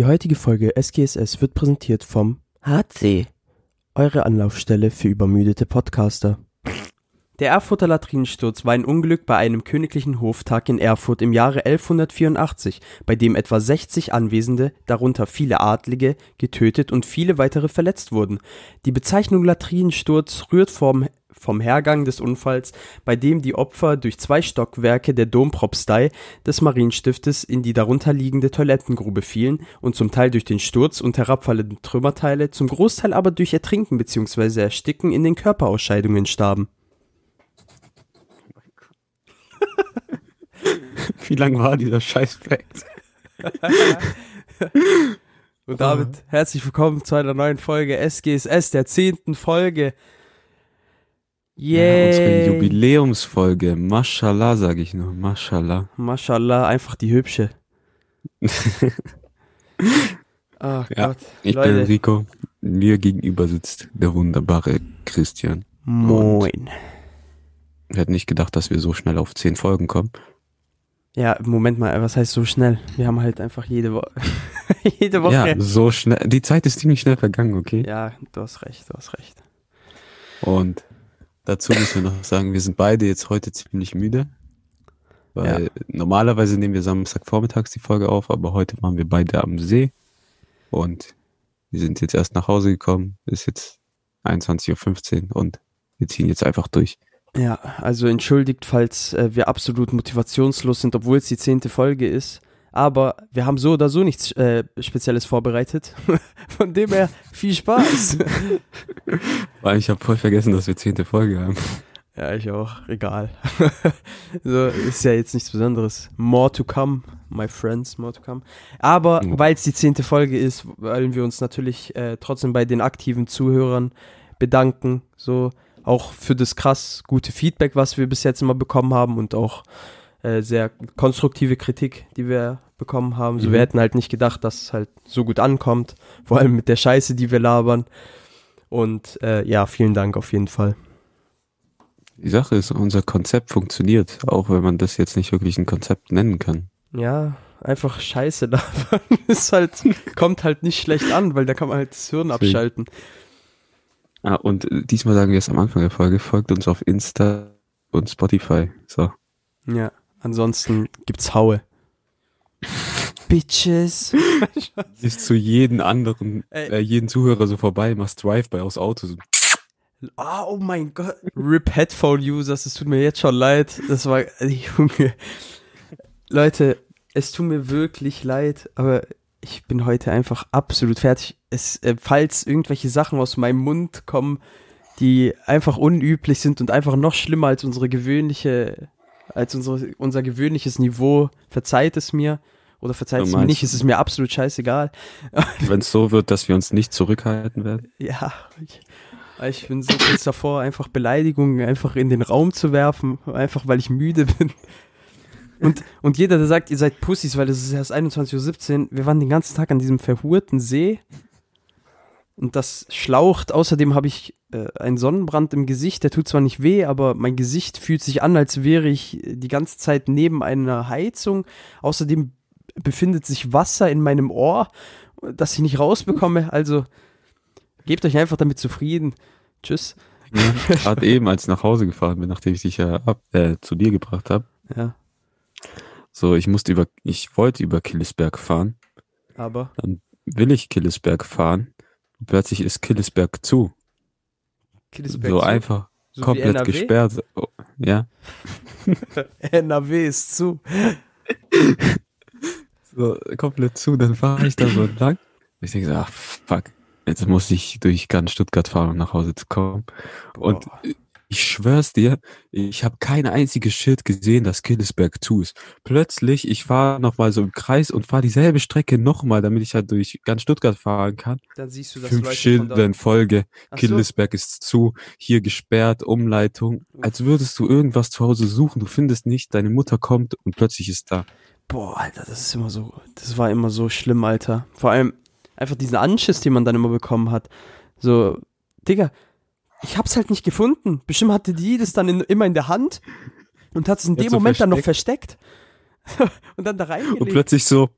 Die heutige Folge SGSS wird präsentiert vom HC, eure Anlaufstelle für übermüdete Podcaster. Der Erfurter Latrinensturz war ein Unglück bei einem königlichen Hoftag in Erfurt im Jahre 1184, bei dem etwa 60 Anwesende, darunter viele Adlige, getötet und viele weitere verletzt wurden. Die Bezeichnung Latrinensturz rührt vom, vom Hergang des Unfalls, bei dem die Opfer durch zwei Stockwerke der Dompropstei des Marienstiftes in die darunterliegende Toilettengrube fielen und zum Teil durch den Sturz und herabfallende Trümmerteile, zum Großteil aber durch Ertrinken bzw. Ersticken in den Körperausscheidungen starben. Wie lang war dieser Scheißprojekt? Und damit herzlich willkommen zu einer neuen Folge SGSS, der zehnten Folge. Ja, unsere Yay! Jubiläumsfolge. Mashallah, sage ich nur. Mashallah. Mashallah, einfach die hübsche. Ach Ja, Gott, Ich bin Leute. Rico. Mir gegenüber sitzt der wunderbare Christian. Moin. Wir hätten nicht gedacht, dass wir so schnell auf zehn Folgen kommen. Ja, Moment mal, was heißt so schnell? Wir haben halt einfach jede Woche. jede Woche. Ja, so schnell. Die Zeit ist ziemlich schnell vergangen, okay? Ja, du hast recht, du hast recht. Und dazu müssen wir noch sagen, wir sind beide jetzt heute ziemlich müde. Weil normalerweise nehmen wir Samstagvormittags die Folge auf, aber heute waren wir beide am See. Und wir sind jetzt erst nach Hause gekommen. Ist jetzt 21.15 Uhr und wir ziehen jetzt einfach durch. Ja, also entschuldigt, falls äh, wir absolut motivationslos sind, obwohl es die zehnte Folge ist. Aber wir haben so oder so nichts äh, Spezielles vorbereitet. Von dem her viel Spaß. Weil ich habe voll vergessen, dass wir zehnte Folge haben. ja, ich auch. Egal. so ist ja jetzt nichts Besonderes. More to come, my friends, more to come. Aber Ja. weil es die zehnte Folge ist, wollen wir uns natürlich äh, trotzdem bei den aktiven Zuhörern bedanken. So auch für das krass gute Feedback, was wir bis jetzt immer bekommen haben und auch äh, sehr konstruktive Kritik, die wir bekommen haben. So, Mhm. wir hätten halt nicht gedacht, dass es halt so gut ankommt. Vor allem mit der Scheiße, die wir labern. Und äh, ja, vielen Dank auf jeden Fall. Die Sache ist, unser Konzept funktioniert, auch wenn man das jetzt nicht wirklich ein Konzept nennen kann. Ja, einfach Scheiße labern. ist halt, kommt halt nicht schlecht an, weil da kann man halt das Hirn abschalten. Ah, und äh, diesmal sagen wir es am Anfang der Folge, folgt uns auf Insta und Spotify. So. Ja, ansonsten gibt's Haue. Bitches. Ist zu jedem anderen, äh, jeden Zuhörer so vorbei, machst Drive-by aus Auto. So. Ah, oh mein Gott. RIP Headphone Users, es tut mir jetzt schon leid. Das war, Junge. Leute, es tut mir wirklich leid, aber ich bin heute einfach absolut fertig. Es, äh, falls irgendwelche Sachen aus meinem Mund kommen, die einfach unüblich sind und einfach noch schlimmer als unsere gewöhnliche, als unsere, unser gewöhnliches Niveau, verzeiht es mir. Oder verzeiht es mir nicht, es ist mir absolut scheißegal. Wenn es so wird, dass wir uns nicht zurückhalten werden. Ja, ich, ich bin so kurz davor, einfach Beleidigungen einfach in den Raum zu werfen, einfach weil ich müde bin. Und, und jeder, der sagt, ihr seid Pussys, weil es ist erst 21.17 Uhr, wir waren den ganzen Tag an diesem verhurten See und das schlaucht. Außerdem habe ich äh, einen Sonnenbrand im Gesicht, der tut zwar nicht weh, aber mein Gesicht fühlt sich an, als wäre ich die ganze Zeit neben einer Heizung. Außerdem befindet sich Wasser in meinem Ohr, das ich nicht rausbekomme. Also gebt euch einfach damit zufrieden. Tschüss. Ja, Gerade eben, als ich nach Hause gefahren bin, nachdem ich dich ja ab, äh, zu dir gebracht habe. Ja, So, ich musste über, ich wollte über Killesberg fahren. aber Dann will ich Killesberg fahren. Und plötzlich ist Killesberg zu. So einfach So komplett gesperrt. Oh, ja. NRW ist zu. So, komplett zu. Dann fahre ich da so entlang. Ich denke so, ach, fuck. Jetzt muss ich durch ganz Stuttgart fahren, um nach Hause zu kommen. Und Boah. Ich schwör's dir, ich habe kein einziges Schild gesehen, dass Killesberg zu ist. Plötzlich, ich fahre nochmal so im Kreis und fahre dieselbe Strecke nochmal, damit ich halt durch ganz Stuttgart fahren kann. dann siehst du, dass Fünf Leute Schilder in Folge. Ach so. Killesberg ist zu, hier gesperrt, Umleitung. Als würdest du irgendwas zu Hause suchen, du findest nicht, deine Mutter kommt und plötzlich ist da. Boah, Alter, das ist immer so, das war immer so schlimm, Alter. Vor allem einfach diesen Anschiss, den man dann immer bekommen hat. So, Digga, ich hab's halt nicht gefunden. Bestimmt hatte die das dann in, immer in der Hand und hat es in dem so Moment dann noch versteckt. und dann da Und reingelegt. plötzlich so,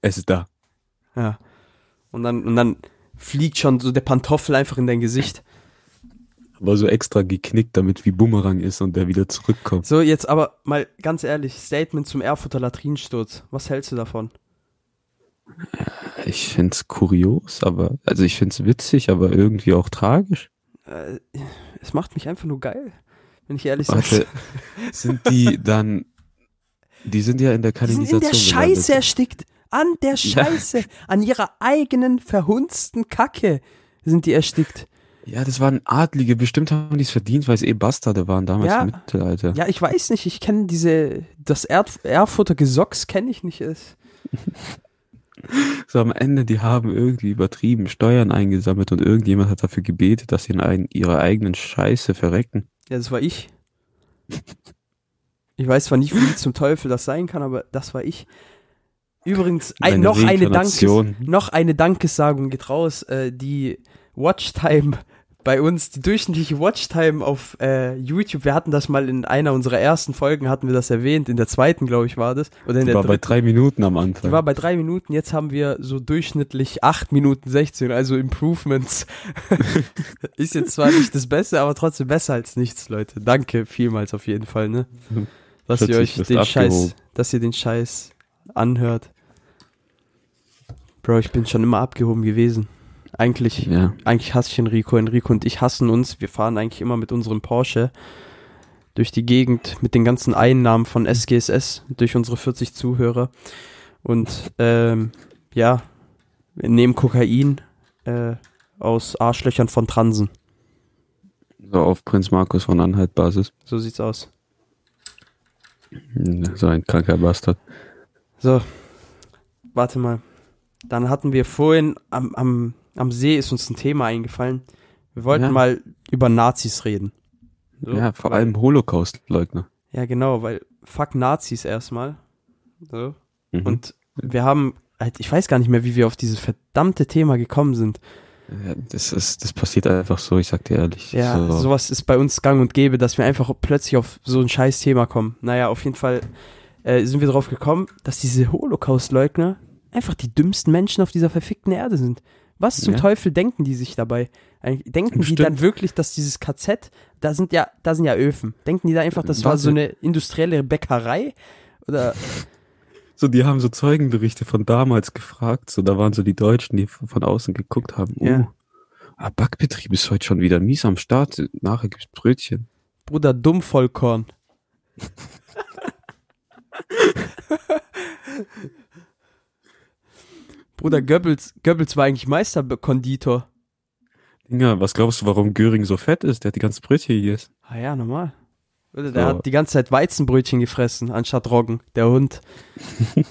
es ist da. Ja. und dann, und dann fliegt schon so der Pantoffel einfach in dein Gesicht. Aber so extra geknickt, damit wie Bumerang ist und der wieder zurückkommt. So, jetzt aber mal ganz ehrlich, Statement zum Erfurter Latrinensturz. Was hältst du davon? Ich find's kurios, aber, also ich find's witzig, aber irgendwie auch tragisch. Äh, es macht mich einfach nur geil, wenn ich ehrlich Warte, sage. sind die dann, die sind ja in der Die sind Kanalisation in der Scheiße erstickt. An der Scheiße. An ihrer eigenen verhunzten Kacke sind die erstickt. Ja, das waren Adlige, bestimmt haben die es verdient, weil es eh Bastarde waren damals Ja. im Mittelalter. Ja, ich weiß nicht, ich kenne diese, das Erf Erfurter Gesocks kenne ich nicht. So am Ende, die haben irgendwie übertrieben Steuern eingesammelt und irgendjemand hat dafür gebetet, dass sie in ein, ihrer eigenen Scheiße verrecken. Ja, das war ich. Ich weiß zwar nicht, wie zum Teufel das sein kann, aber das war ich. Übrigens, ein, noch, eine Dankes, noch eine Dankessagung geht raus. Äh, die Watchtime bei uns, die durchschnittliche Watchtime auf äh, YouTube, wir hatten das mal in einer unserer ersten Folgen, hatten wir das erwähnt, in der zweiten, glaube ich, war das. Oder in Die der war bei dritten. drei Minuten am Die Anfang. war bei drei Minuten, jetzt haben wir so durchschnittlich acht Minuten 16, also Improvements. Ist jetzt zwar nicht das Beste, aber trotzdem besser als nichts, Leute. Danke vielmals auf jeden Fall, ne? Dass ihr euch den du Scheiß, abgehoben. dass ihr den Scheiß anhört. Bro, ich bin schon immer abgehoben gewesen. Eigentlich, ja. eigentlich hasse ich Enrico. Enrico und ich hassen uns. Wir fahren eigentlich immer mit unserem Porsche durch die Gegend mit den ganzen Einnahmen von SGSS durch unsere 40 Zuhörer. Und ähm, ja, wir nehmen Kokain äh, aus Arschlöchern von Transen. So auf Prinz Markus von Anhalt Basis. So sieht's aus. So ein kranker Bastard. So, warte mal. Dann hatten wir vorhin am, am, am See ist uns ein Thema eingefallen. Wir wollten Ja. mal über Nazis reden. So, ja, vor weil- allem Holocaust-Leugner. Ja, genau, weil fuck Nazis erstmal. So. Mhm. Und wir haben, halt, ich weiß gar nicht mehr, wie wir auf dieses verdammte Thema gekommen sind. ja, das ist, das passiert einfach so, ich sag dir ehrlich. Ja, so. sowas ist bei uns gang und gäbe, dass wir einfach plötzlich auf so ein scheiß Thema kommen. Naja, auf jeden Fall äh, sind wir drauf gekommen, dass diese Holocaust-Leugner einfach die dümmsten Menschen auf dieser verfickten Erde sind. Was zum Ja. Teufel denken die sich dabei? Denken die Stimmt. dann wirklich, dass dieses KZ, da sind ja, da sind ja Öfen. Denken die da einfach, das war so eine industrielle Bäckerei? Oder So, die haben so Zeugenberichte von damals gefragt. So, da waren so die Deutschen, die von außen geguckt haben. Ja. Oh, ah, Backbetrieb ist heute schon wieder mies am Start. Nachher gibt's Brötchen. Bruder Dummvollkorn. Bruder Goebbels, Goebbels war eigentlich Meisterkonditor. Dinger, was glaubst du, warum Göring so fett ist? Der hat die ganzen Brötchen gegessen. Ah ja, normal. Oder der So. hat die ganze Zeit Weizenbrötchen gefressen, anstatt Roggen. Der Hund.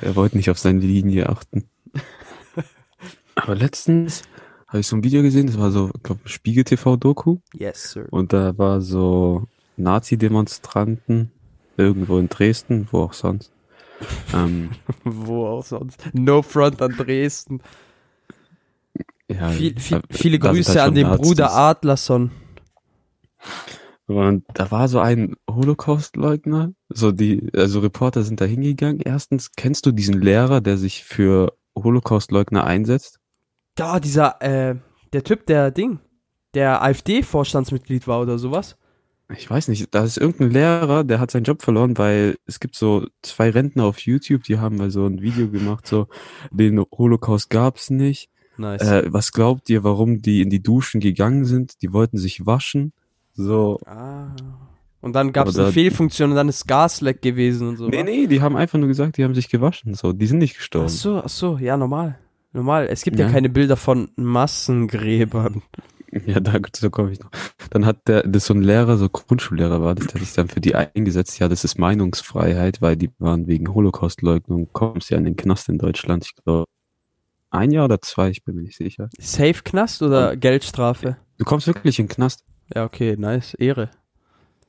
Er wollte nicht auf seine Linie achten. Aber letztens habe ich so ein Video gesehen, das war so, ich glaube, Spiegel TV-Doku. Yes, sir. Und da war so Nazi-Demonstranten irgendwo in Dresden, wo auch sonst. Ähm, Wo auch sonst. No front an Dresden. ja, Viel, viel, viele Grüße halt an den Nazis. Bruder Adlerson. Und da war so ein Holocaust-Leugner, so die, also Reporter sind da hingegangen. Erstens, kennst du diesen Lehrer, der sich für Holocaust-Leugner einsetzt? Da, dieser, äh, der Typ, der Ding, der AfD-Vorstandsmitglied war oder sowas. Ich weiß nicht, da ist irgendein Lehrer, der hat seinen Job verloren, weil es gibt so zwei Rentner auf YouTube, die haben mal so ein Video gemacht, so, den Holocaust gab's nicht. Nice. Äh, was glaubt ihr, warum die in die Duschen gegangen sind? Die wollten sich waschen. So. ah. Und dann gab es eine Fehlfunktion und dann ist Gasleck gewesen und so. Nee, nee, die haben einfach nur gesagt, die haben sich gewaschen. So, die sind nicht gestorben. Ach so, ach so, ja, normal. Normal. Es gibt ja, Ja. keine Bilder von Massengräbern. Ja, da, da komme ich noch. Dann hat der, das so ein Lehrer, so Grundschullehrer war das, der hat sich dann für die eingesetzt, ja, das ist Meinungsfreiheit, weil die waren wegen Holocaustleugnung, kommst ja in den Knast in Deutschland, ich glaube, ein Jahr oder zwei, ich bin mir nicht sicher. Safe Knast oder Geldstrafe? Du kommst wirklich in den Knast. Ja, okay, nice. Ehre.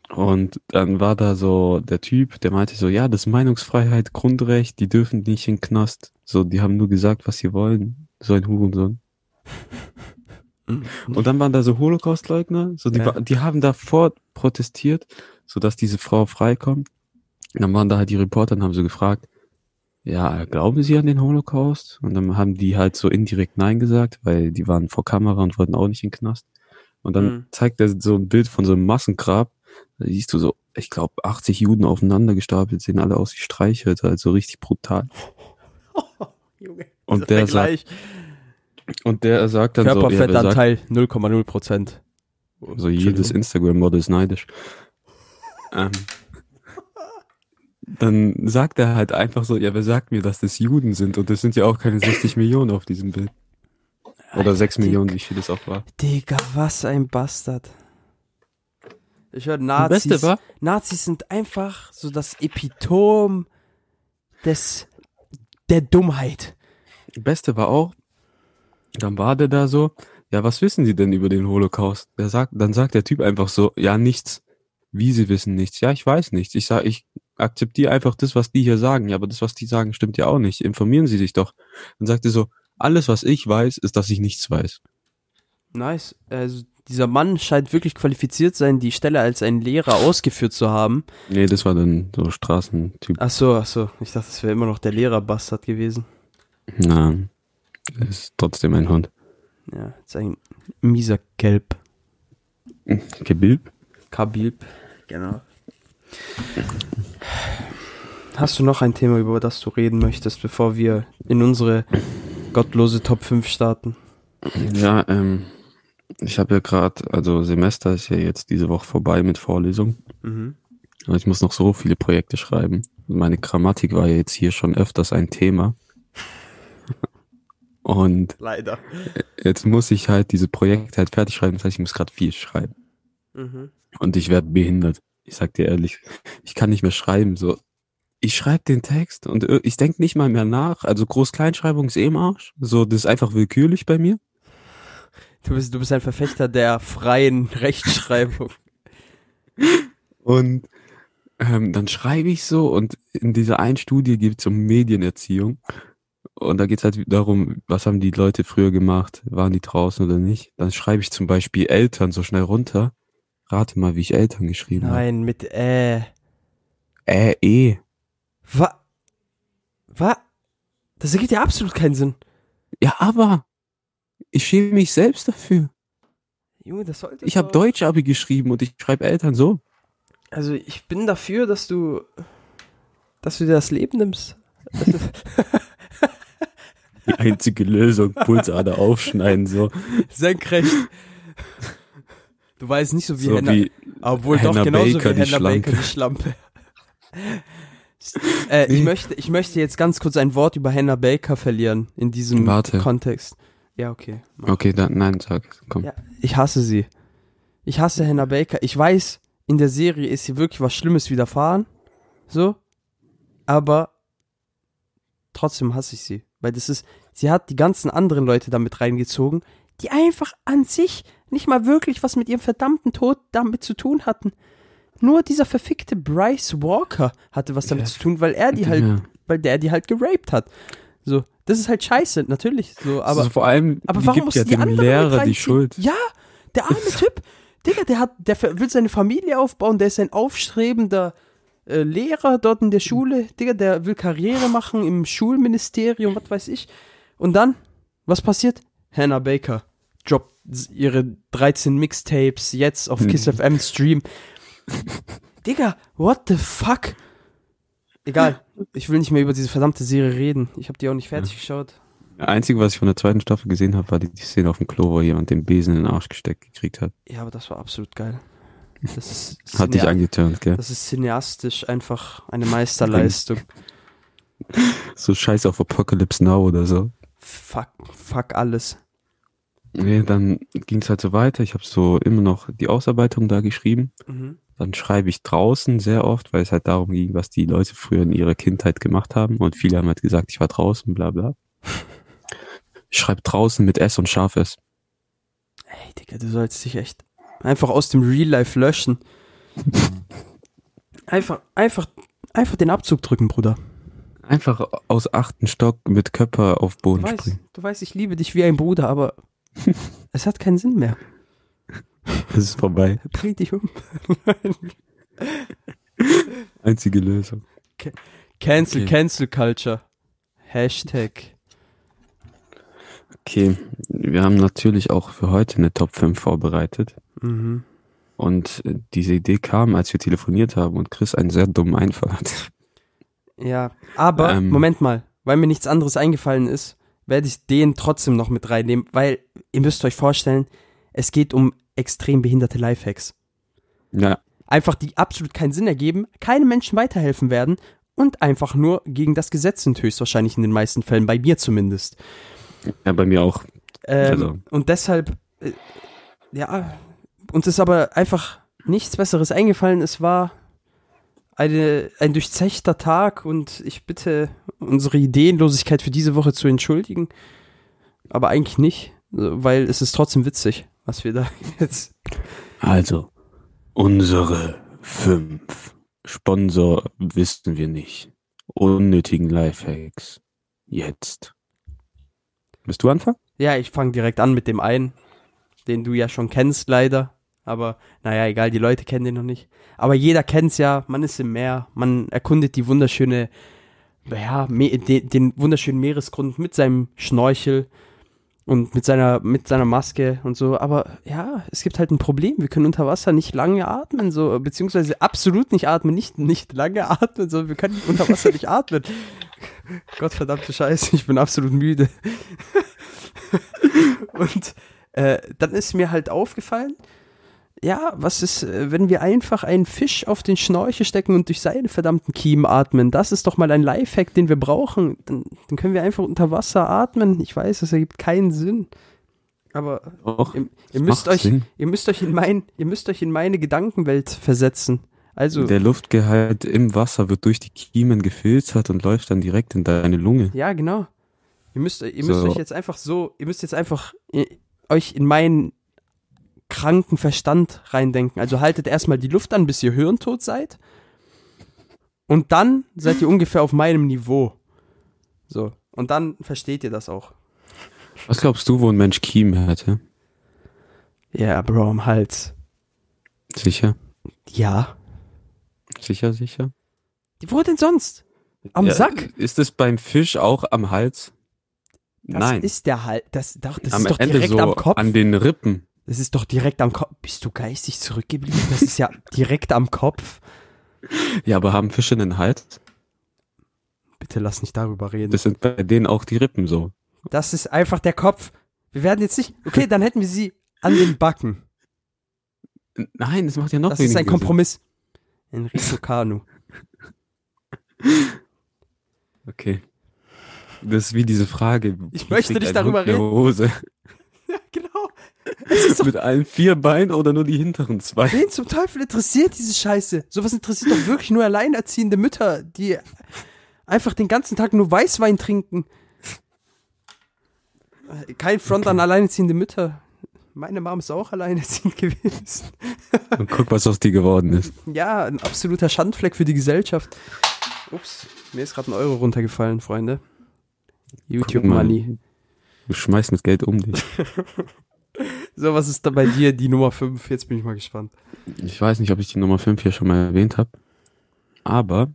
Und dann war da so der Typ, der meinte so, ja, das ist Meinungsfreiheit, Grundrecht, die dürfen nicht in den Knast. So, die haben nur gesagt, was sie wollen. So ein Hurensohn. Und dann waren da so Holocaustleugner, so die, Ja. die haben davor protestiert, so dass diese Frau freikommt. Und dann waren da halt die Reporter und haben so gefragt, ja, glauben Sie an den Holocaust? Und dann haben die halt so indirekt Nein gesagt, weil die waren vor Kamera und wollten auch nicht in den Knast. Und dann Mhm. zeigt er so ein Bild von so einem Massengrab. Da siehst du so, ich glaube, 80 Juden aufeinander gestapelt, sehen alle aus wie Streichhölzer, also richtig brutal. Junge. Und der sagt, und der sagt dann so, ja, wer sagt, Körperfettanteil 0,0 Prozent. so jedes Instagram-Model ist neidisch. Ähm, dann sagt er halt einfach so, ja, wer sagt mir, dass das Juden sind? Und das sind ja auch keine 60 Millionen auf diesem Bild. Oder 6 Dick. Millionen, wie viel es auch war. Digga, was ein Bastard. Ich höre Das Nazis. Beste war, Nazis sind einfach so das Epitom des der Dummheit. Beste war auch, dann war der da so, ja, was wissen Sie denn über den Holocaust? Der sagt, dann sagt der Typ einfach so, ja, nichts. Wie Sie wissen nichts? Ja, ich weiß nichts. Ich sag, ich akzeptiere einfach das, was die hier sagen. Ja, aber das, was die sagen, stimmt ja auch nicht. Informieren Sie sich doch. Dann sagt er so, alles, was ich weiß, ist, dass ich nichts weiß. Nice. Also dieser Mann scheint wirklich qualifiziert sein, die Stelle als ein Lehrer ausgeführt zu haben. Nee, das war dann so Straßentyp. Ach so, ach so. Ich dachte, es wäre immer noch der Lehrerbastard gewesen. Na, ist trotzdem ein Hund. Ja, ist ein mieser Gelb. Gebilb? Kabilb. Genau. Hast du noch ein Thema, über das du reden möchtest, bevor wir in unsere gottlose Top 5 starten? Ja, ähm, ich habe ja gerade, also Semester ist ja jetzt diese Woche vorbei mit Vorlesung. Mhm. Aber ich muss noch so viele Projekte schreiben. Meine Grammatik war ja jetzt hier schon öfters ein Thema. Und Leider. jetzt muss ich halt diese Projekte halt fertig schreiben. Das heißt, ich muss gerade viel schreiben. Mhm. Und ich werde behindert. Ich sag dir ehrlich, ich kann nicht mehr schreiben. So, ich schreibe den Text und ir- ich denke nicht mal mehr nach. Also Groß-Kleinschreibung ist eh im Arsch. So, das ist einfach willkürlich bei mir. Du bist, du bist ein Verfechter der freien Rechtschreibung. Und ähm, dann schreibe ich so und in dieser einen Studie geht es um Medienerziehung. Und da geht es halt darum, was haben die Leute früher gemacht? Waren die draußen oder nicht? Dann schreibe ich zum Beispiel Eltern so schnell runter. Rate mal, wie ich Eltern geschrieben habe. Nein, mit äh. Äh, eh. Was? Was? Das ergibt ja absolut keinen Sinn. Ja, aber ich schäme mich selbst dafür. Junge, das sollte. Ich habe Deutsch-Abi geschrieben und ich schreibe Eltern so. Also ich bin dafür, dass du, dass du dir das Leben nimmst. Die einzige Lösung, Pulsader aufschneiden, so. Senkrecht. Du weißt nicht so wie so Henna, wie obwohl Hannah doch genauso Baker, wie die Hannah Baker die Schlampe. äh, ich Nee. möchte, ich möchte jetzt ganz kurz ein Wort über Hannah Baker verlieren in diesem Warte. Kontext. Ja, okay. mach. Okay, dann, nein, sag, komm. Ja, ich hasse sie. Ich hasse Hannah Baker. Ich weiß, in der Serie ist ihr wirklich was Schlimmes widerfahren. So. Aber trotzdem hasse ich sie. Weil das ist, sie hat die ganzen anderen Leute damit reingezogen, die einfach an sich nicht mal wirklich was mit ihrem verdammten Tod damit zu tun hatten. Nur dieser verfickte Bryce Walker hatte was damit Ja. zu tun, weil er die halt, Ja. weil der die halt geraped hat. So, das ist halt scheiße, natürlich. So, aber also vor allem, aber die warum gibt muss ja die dem anderen Lehrer die? Schuld. Ja, der arme Typ. Digga, der hat, der will seine Familie aufbauen, der ist ein aufstrebender äh, Lehrer dort in der Schule. Digga, der will Karriere machen im Schulministerium, was weiß ich. Und dann, was passiert? Hannah Baker droppt ihre 13 Mixtapes jetzt auf. Kiss FM Stream. Digga, what the fuck? Egal, ich will nicht mehr über diese verdammte Serie reden. Ich habe die auch nicht fertig geschaut. Das Einzige, was ich von der zweiten Staffel gesehen habe, war die, die Szene auf dem Klo, wo jemand den Besen in den Arsch gesteckt gekriegt hat. Ja, aber das war absolut geil. Das ist, Hat dich angeturnt, gell? das ist cineastisch einfach eine Meisterleistung. So scheiß auf Apocalypse Now oder so. fuck, fuck alles. Nee, dann ging es halt so weiter. Ich habe so immer noch die Ausarbeitung da geschrieben. Mhm. Dann schreibe ich draußen sehr oft, weil es halt darum ging, was die Leute früher in ihrer Kindheit gemacht haben. Und viele haben halt gesagt, ich war draußen, bla bla. Ich schreibe draußen mit S und scharf S. Ey, Digga, du sollst dich echt einfach aus dem Real Life löschen. Einfach, einfach, einfach den Abzug drücken, Bruder. Einfach aus achten Stock mit Körper auf Du Boden weißt, springen. du weißt, ich liebe dich wie ein Bruder, aber es hat keinen Sinn mehr. Das ist vorbei. Bring dich um. Einzige Lösung. Cancel, Okay. Cancel Culture. Hashtag. Okay, wir haben natürlich auch für heute eine Top 5 vorbereitet. Mhm. Und äh, diese Idee kam, als wir telefoniert haben und Chris einen sehr dummen Einfall hat. Ja, aber Ähm. Moment mal, weil mir nichts anderes eingefallen ist, werde ich den trotzdem noch mit reinnehmen, weil ihr müsst euch vorstellen, es geht um extrem behinderte Lifehacks. Ja, Einfach die absolut keinen Sinn ergeben, keine Menschen weiterhelfen werden und einfach nur gegen das Gesetz sind höchstwahrscheinlich in den meisten Fällen, bei mir zumindest. ja, bei mir auch. Ähm, Also. Und deshalb, äh, ja, uns ist aber einfach nichts Besseres eingefallen. Es war eine, ein durchzechter Tag und ich bitte unsere Ideenlosigkeit für diese Woche zu entschuldigen. Aber eigentlich nicht, weil es ist trotzdem witzig, was wir da jetzt. Also, unsere fünf Sponsor wissen wir nicht. Unnötigen Lifehacks. Jetzt. Willst du anfangen? Ja, ich fange direkt an mit dem einen, den du ja schon kennst, leider. Aber naja, egal, die Leute kennen den noch nicht. Aber jeder kennt's ja, man ist im Meer, man erkundet die wunderschöne, ja, den, den wunderschönen Meeresgrund mit seinem Schnorchel und mit seiner, mit seiner Maske und so. Aber ja, es gibt halt ein Problem. Wir können unter Wasser nicht lange atmen, so, beziehungsweise absolut nicht atmen, nicht, nicht lange atmen, sondern wir können unter Wasser nicht atmen. Gottverdammte Scheiße, ich bin absolut müde. Und äh, dann ist mir halt aufgefallen, ja, was ist, äh, wenn wir einfach einen Fisch auf den Schnorchel stecken und durch seine verdammten Kiemen atmen? Das ist doch mal ein Lifehack, den wir brauchen. Dann, dann können wir einfach unter Wasser atmen. Ich weiß, das ergibt keinen Sinn. Aber Doch. ihr, ihr müsst euch, Sinn. ihr müsst euch in mein, ihr müsst euch in meine Gedankenwelt versetzen. Also, Der Luftgehalt im Wasser wird durch die Kiemen gefiltert und läuft dann direkt in deine Lunge. Ja, genau. Ihr müsst, ihr müsst So. euch jetzt einfach so, ihr müsst jetzt einfach äh, euch in meinen kranken Verstand reindenken. Also haltet erstmal die Luft an, bis ihr hirntot seid. Und dann seid ihr ungefähr auf meinem Niveau. So. Und dann versteht ihr das auch. Was glaubst du, wo ein Mensch Kiemen hätte? Ja, Bro, am Hals. Sicher? Ja. Sicher, sicher? Wo denn sonst? Am Ja, Sack? Ist es beim Fisch auch am Hals? Das Nein. ist der Hals. Das, doch, das am ist doch Ende direkt so am Kopf. an den Rippen. Das ist doch direkt am Kopf. Bist du geistig zurückgeblieben? Das ist ja direkt am Kopf. Ja, aber haben Fische einen Hals? Bitte lass nicht darüber reden. Das sind bei denen auch die Rippen so. Das ist einfach der Kopf. Wir werden jetzt nicht. Okay, dann hätten wir sie an den Backen. Nein, das macht ja noch Das ist weniger ein Kompromiss. Enrico. Sinn. Okay. Das ist wie diese Frage. Ich möchte nicht darüber reden. Hose? Ja, genau. Es ist doch, Mit allen vier Beinen oder nur die hinteren zwei? wen zum Teufel interessiert diese Scheiße? Sowas interessiert doch wirklich nur alleinerziehende Mütter, die einfach den ganzen Tag nur Weißwein trinken. Kein Front an alleinerziehende Mütter. Meine Mom ist auch alleinerziehend gewesen. Und guck, was aus dir geworden ist. Ja, ein absoluter Schandfleck für die Gesellschaft. Ups, mir ist gerade ein Euro runtergefallen, Freunde. YouTube. Money. Du schmeißt mit Geld um dich. So, was ist da bei dir die Nummer 5? Jetzt bin ich mal gespannt. Ich weiß nicht, ob ich die Nummer 5 hier schon mal erwähnt habe. Aber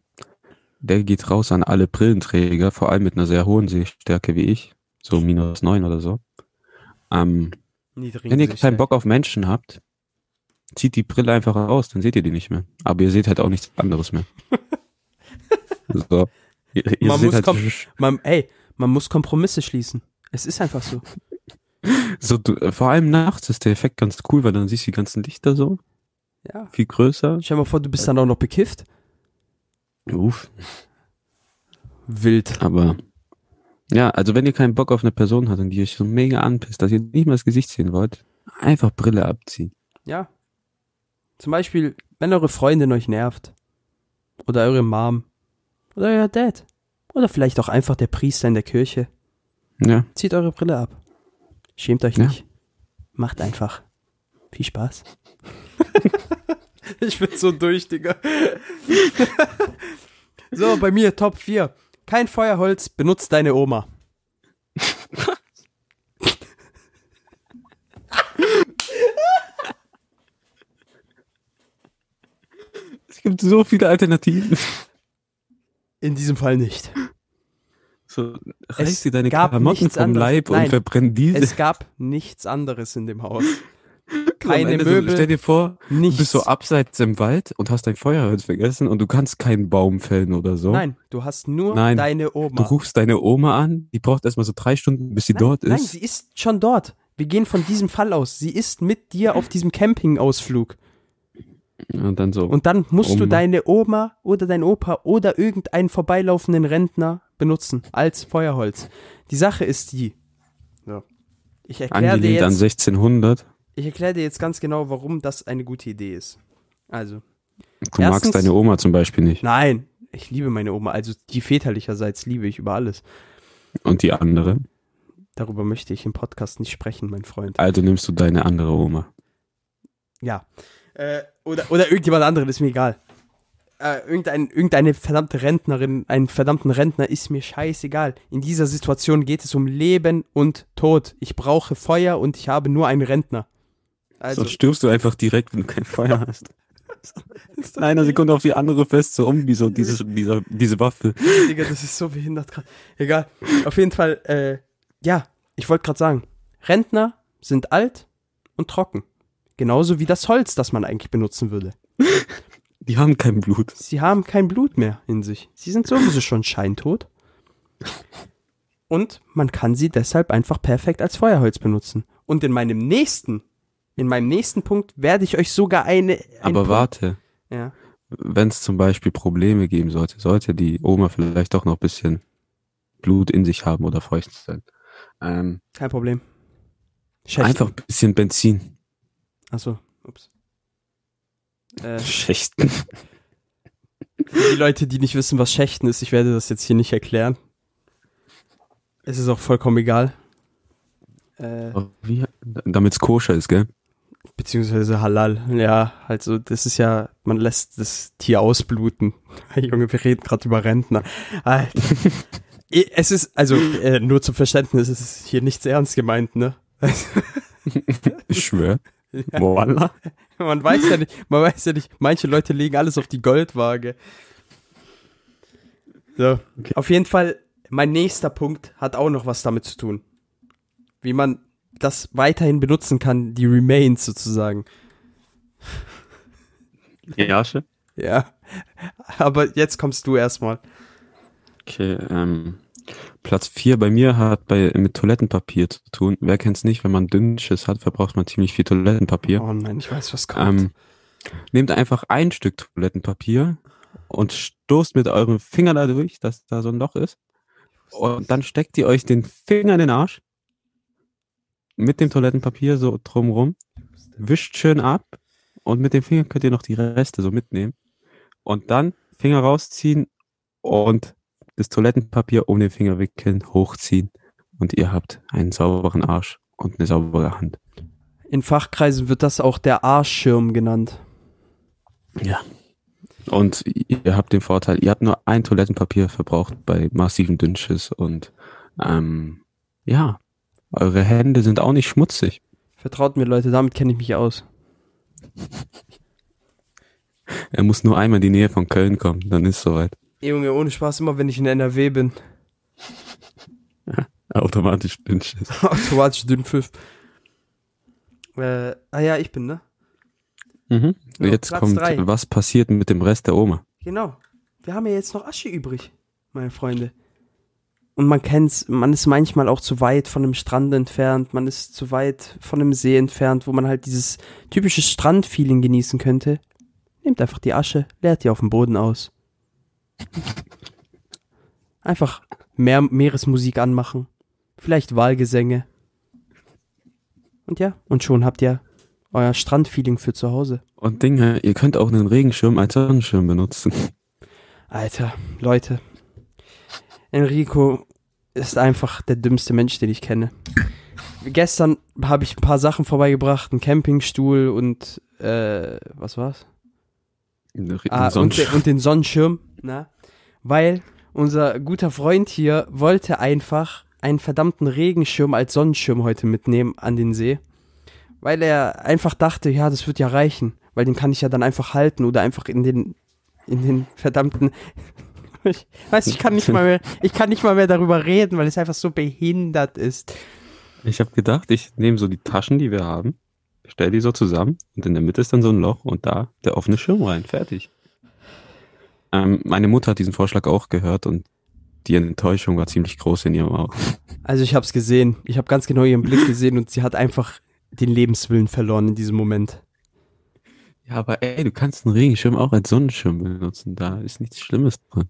der geht raus an alle Brillenträger, vor allem mit einer sehr hohen Sehstärke wie ich. So minus 9 oder so. Ähm, wenn ihr keinen Bock auf Menschen habt, zieht die Brille einfach raus, dann seht ihr die nicht mehr. Aber ihr seht halt auch nichts anderes mehr. so. Ihr, ihr Man seht muss halt Man, ey, man muss Kompromisse schließen. Es ist einfach so. So, du, äh, vor allem nachts ist der Effekt ganz cool, weil dann siehst du die ganzen Lichter so, Ja. viel größer. Stell dir mal vor, du bist dann auch noch bekifft. Uff. Wild. Aber ja, also wenn ihr keinen Bock auf eine Person habt und die euch so mega anpisst, dass ihr nicht mal das Gesicht sehen wollt, einfach Brille abziehen. Ja. Zum Beispiel, wenn eure Freundin euch nervt. Oder eure Mom. Oder euer Dad. Oder vielleicht auch einfach der Priester in der Kirche. Ja, Zieht eure Brille ab. Schämt euch Ja. nicht. Macht einfach. Viel Spaß. ich bin so durch, Digga. so, bei mir Top 4. Kein Feuerholz, benutzt deine Oma. es gibt so viele Alternativen. In diesem Fall nicht. So, Es reiß dir deine Klamotten vom anderes. Leib Nein, und verbrenn diese. Es gab nichts anderes in dem Haus. Keine Ende Möbel, stell dir vor, du nichts. bist so abseits im Wald und hast dein Feuerholz vergessen und du kannst keinen Baum fällen oder so. Nein, du hast nur Nein, deine Du Oma. rufst deine Oma an, die braucht erstmal so drei Stunden, bis sie nein, dort nein, ist. sie ist schon dort. Wir gehen von diesem Fall aus. Sie ist mit dir auf diesem Campingausflug. und dann so. Und dann musst du Oma. deine Oma oder dein Opa oder irgendeinen vorbeilaufenden Rentner benutzen als Feuerholz. Die Sache ist die. So. Ich erkläre dir, angelehnt an jetzt- 1600. ich erklär dir jetzt ganz genau, warum das eine gute Idee ist. Also, Du magst Erstens- deine Oma zum Beispiel nicht. nein, ich liebe meine Oma. Also die väterlicherseits liebe ich über alles. Und die andere. Darüber möchte ich im Podcast nicht sprechen, mein Freund. Also nimmst du deine andere Oma. Ja. Äh, oder, oder irgendjemand anderen, ist mir egal. Äh, irgendein, irgendeine verdammte Rentnerin, einen verdammten Rentner ist mir scheißegal. In dieser Situation geht es um Leben und Tod. Ich brauche Feuer und ich habe nur einen Rentner. Also, Sonst stirbst du einfach direkt, wenn du kein Feuer hast. In einer Sekunde auf die andere fest, so um wie so dieses, dieser, diese Waffe. Digga, das ist so behindert gerade. Egal. Auf jeden Fall, äh, ja, ich wollte gerade sagen, Rentner sind alt und trocken. Genauso wie das Holz, das man eigentlich benutzen würde. Die haben kein Blut. Sie haben kein Blut mehr in sich. Sie sind sowieso schon scheintot. Und man kann sie deshalb einfach perfekt als Feuerholz benutzen. Und in meinem nächsten, in meinem nächsten Punkt werde ich euch sogar eine. Aber Punkt- warte, Ja. wenn es zum Beispiel Probleme geben sollte, sollte die Oma vielleicht doch noch ein bisschen Blut in sich haben oder feucht sein. Ähm, Kein Problem. Schächten. einfach ein bisschen Benzin. Achso, ups. Äh, Schächten. für die Leute, die nicht wissen, was Schächten ist, ich werde das jetzt hier nicht erklären. Es ist auch vollkommen egal. Äh, Wie, damit's koscher ist, gell? beziehungsweise Halal. Ja, also das ist ja, man lässt das Tier ausbluten. Junge, wir reden gerade über Rentner. Alter. Es ist, also äh, nur zum Verständnis, es ist hier nichts ernst gemeint, ne? Ich schwör. Voila. Man weiß ja nicht, man weiß ja nicht, manche Leute legen alles auf die Goldwaage. So, Okay. auf jeden Fall, mein nächster Punkt hat auch noch was damit zu tun. Wie man das weiterhin benutzen kann, die Remains sozusagen. Jasche? Ja. Aber jetzt kommst du erstmal. Okay, ähm, Platz 4 bei mir hat bei, mit Toilettenpapier zu tun. Wer kennt's nicht, wenn man Dünnschiss hat, verbraucht man ziemlich viel Toilettenpapier. Oh nein, ich weiß, was kommt. Ähm, nehmt einfach ein Stück Toilettenpapier und stoßt mit eurem Finger da durch, dass da so ein Loch ist. Und dann steckt ihr euch den Finger in den Arsch mit dem Toilettenpapier so drumrum, wischt schön ab und mit dem Finger könnt ihr noch die Reste so mitnehmen. Und dann Finger rausziehen und das Toilettenpapier um den Finger wickeln, hochziehen und ihr habt einen sauberen Arsch und eine saubere Hand. In Fachkreisen wird das auch der Arschschirm genannt. Ja. Und ihr habt den Vorteil, ihr habt nur ein Toilettenpapier verbraucht bei massiven Dünnschiss und ähm, ja, eure Hände sind auch nicht schmutzig. Vertraut mir, Leute, damit kenne ich mich aus. Er muss nur einmal in die Nähe von Köln kommen, dann ist soweit. Junge, ohne Spaß, immer wenn ich in NRW bin. Automatisch Dünnschiss. Automatisch Dünnpfiff. Äh, ah ja, ich bin, ne? Mhm. Ja, Jetzt Platz kommt, drei. was passiert mit dem Rest der Oma? Genau. Wir haben ja jetzt noch Asche übrig, meine Freunde. Und man kennt's, man ist manchmal auch zu weit von einem Strand entfernt, man ist zu weit von einem See entfernt, wo man halt dieses typische Strandfeeling genießen könnte. Nehmt einfach die Asche, leert die auf dem Boden aus. Einfach Meer, Meeresmusik anmachen. Vielleicht Wahlgesänge. Und ja, und schon habt ihr euer Strandfeeling für zu Hause. Und Dinge, ihr könnt auch einen Regenschirm als Sonnenschirm benutzen. Alter, Leute. Enrico ist einfach der dümmste Mensch, den ich kenne. Gestern habe ich ein paar Sachen vorbeigebracht, einen Campingstuhl und äh, was war's? Ah, und, und den Sonnenschirm, na? Weil unser guter Freund hier wollte einfach einen verdammten Regenschirm als Sonnenschirm heute mitnehmen an den See. Weil er einfach dachte, ja, das wird ja reichen. Weil den kann ich ja dann einfach halten oder einfach in den, in den verdammten, Ich weiß, ich kann nicht mal mehr, ich kann nicht mal mehr darüber reden, weil es einfach so behindert ist. Ich habe gedacht, ich nehme so die Taschen, die wir haben, stell die so zusammen und in der Mitte ist dann so ein Loch und da der offene Schirm rein. Fertig. Ähm, meine Mutter hat diesen Vorschlag auch gehört und die Enttäuschung war ziemlich groß in ihrem Auge. Also ich habe es gesehen. Ich habe ganz genau ihren Blick gesehen und sie hat einfach den Lebenswillen verloren in diesem Moment. Ja, aber ey, du kannst einen Regenschirm auch als Sonnenschirm benutzen. Da ist nichts Schlimmes dran.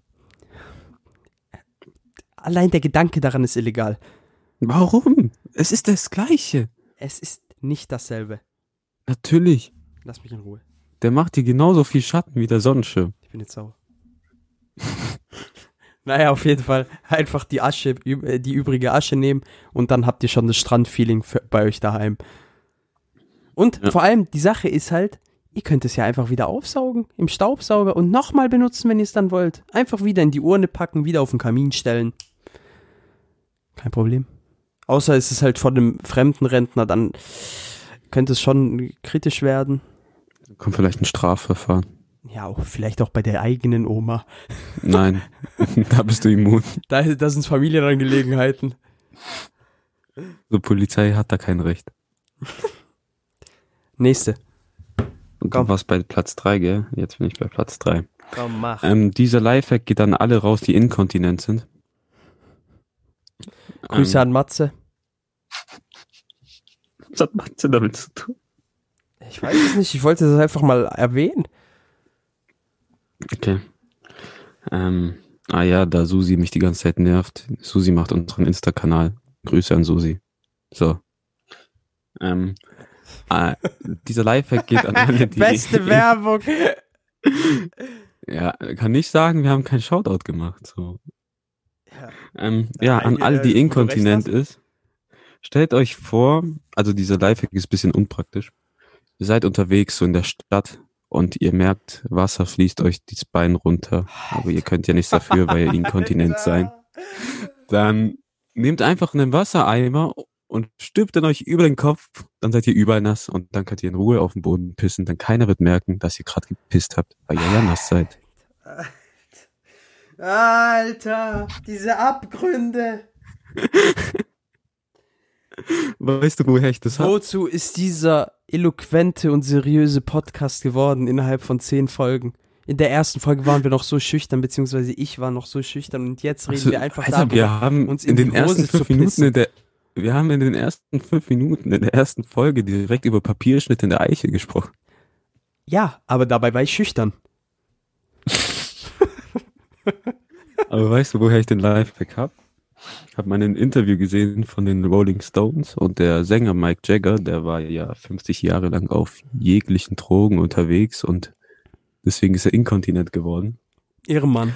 Allein der Gedanke daran ist illegal. Warum? Es ist das Gleiche. Es ist nicht dasselbe. Natürlich. Lass mich in Ruhe. Der macht dir genauso viel Schatten wie der Sonnenschirm. Ich bin jetzt sauer. naja, auf jeden Fall einfach die Asche, äh, die übrige Asche nehmen und dann habt ihr schon das Strandfeeling für, bei euch daheim. Und Ja. vor allem, die Sache ist halt, ihr könnt es ja einfach wieder aufsaugen im Staubsauger und nochmal benutzen, wenn ihr es dann wollt. Einfach wieder in die Urne packen, wieder auf den Kamin stellen. Kein Problem. Außer es ist halt von einem fremden Rentner, dann könnte es schon kritisch werden. Kommt vielleicht ein Strafverfahren. Ja, auch, vielleicht auch bei der eigenen Oma. Nein, da bist du immun. Da, das sind Familienangelegenheiten. So Polizei hat da kein Recht. Nächste. Und Komm. du warst bei Platz 3, gell? Jetzt bin ich bei Platz 3. Komm, mach. Ähm, dieser Lifehack geht an alle raus, die inkontinent sind. Grüße ähm, an Matze. Was hat Matze damit zu tun? Ich weiß es nicht, ich wollte das einfach mal erwähnen. Okay. Ähm, ah ja, da Susi mich die ganze Zeit nervt. Susi macht unseren Insta-Kanal. Grüße an Susi. So. Ähm, ah, dieser Lifehack geht an alle, die... Beste Werbung. Ja, kann nicht sagen, wir haben keinen Shoutout gemacht. So. Ja. Ähm, ja, an Nein, alle, äh, die inkontinent ist. Stellt euch vor, also dieser Lifehack ist ein bisschen unpraktisch. Ihr seid unterwegs so in der Stadt und ihr merkt, Wasser fließt euch das Bein runter, aber ihr könnt ja nichts dafür, weil ihr inkontinent seid. Dann nehmt einfach einen Wassereimer und stülpt dann euch über den Kopf, dann seid ihr überall nass und dann könnt ihr in Ruhe auf den Boden pissen, dann keiner wird merken, dass ihr gerade gepisst habt, weil ihr ja nass seid. Alter, diese Abgründe. Weißt du, woher ich das habe? Wozu ist dieser eloquente und seriöse Podcast geworden innerhalb von zehn Folgen? In der ersten Folge waren wir noch so schüchtern, beziehungsweise ich war noch so schüchtern und jetzt reden Also, wir einfach Alter, darüber. wir haben uns in, in den ersten fünf Minuten in der, wir haben in den ersten fünf Minuten in der ersten Folge direkt über Papierschnitt in der Eiche gesprochen. Ja, aber dabei war ich schüchtern. Aber weißt du, woher ich den Lifehack hab? Ich habe mal ein Interview gesehen von den Rolling Stones und der Sänger Mike Jagger, der war ja 50 Jahre lang auf jeglichen Drogen unterwegs und deswegen ist er inkontinent geworden. Ehrenmann.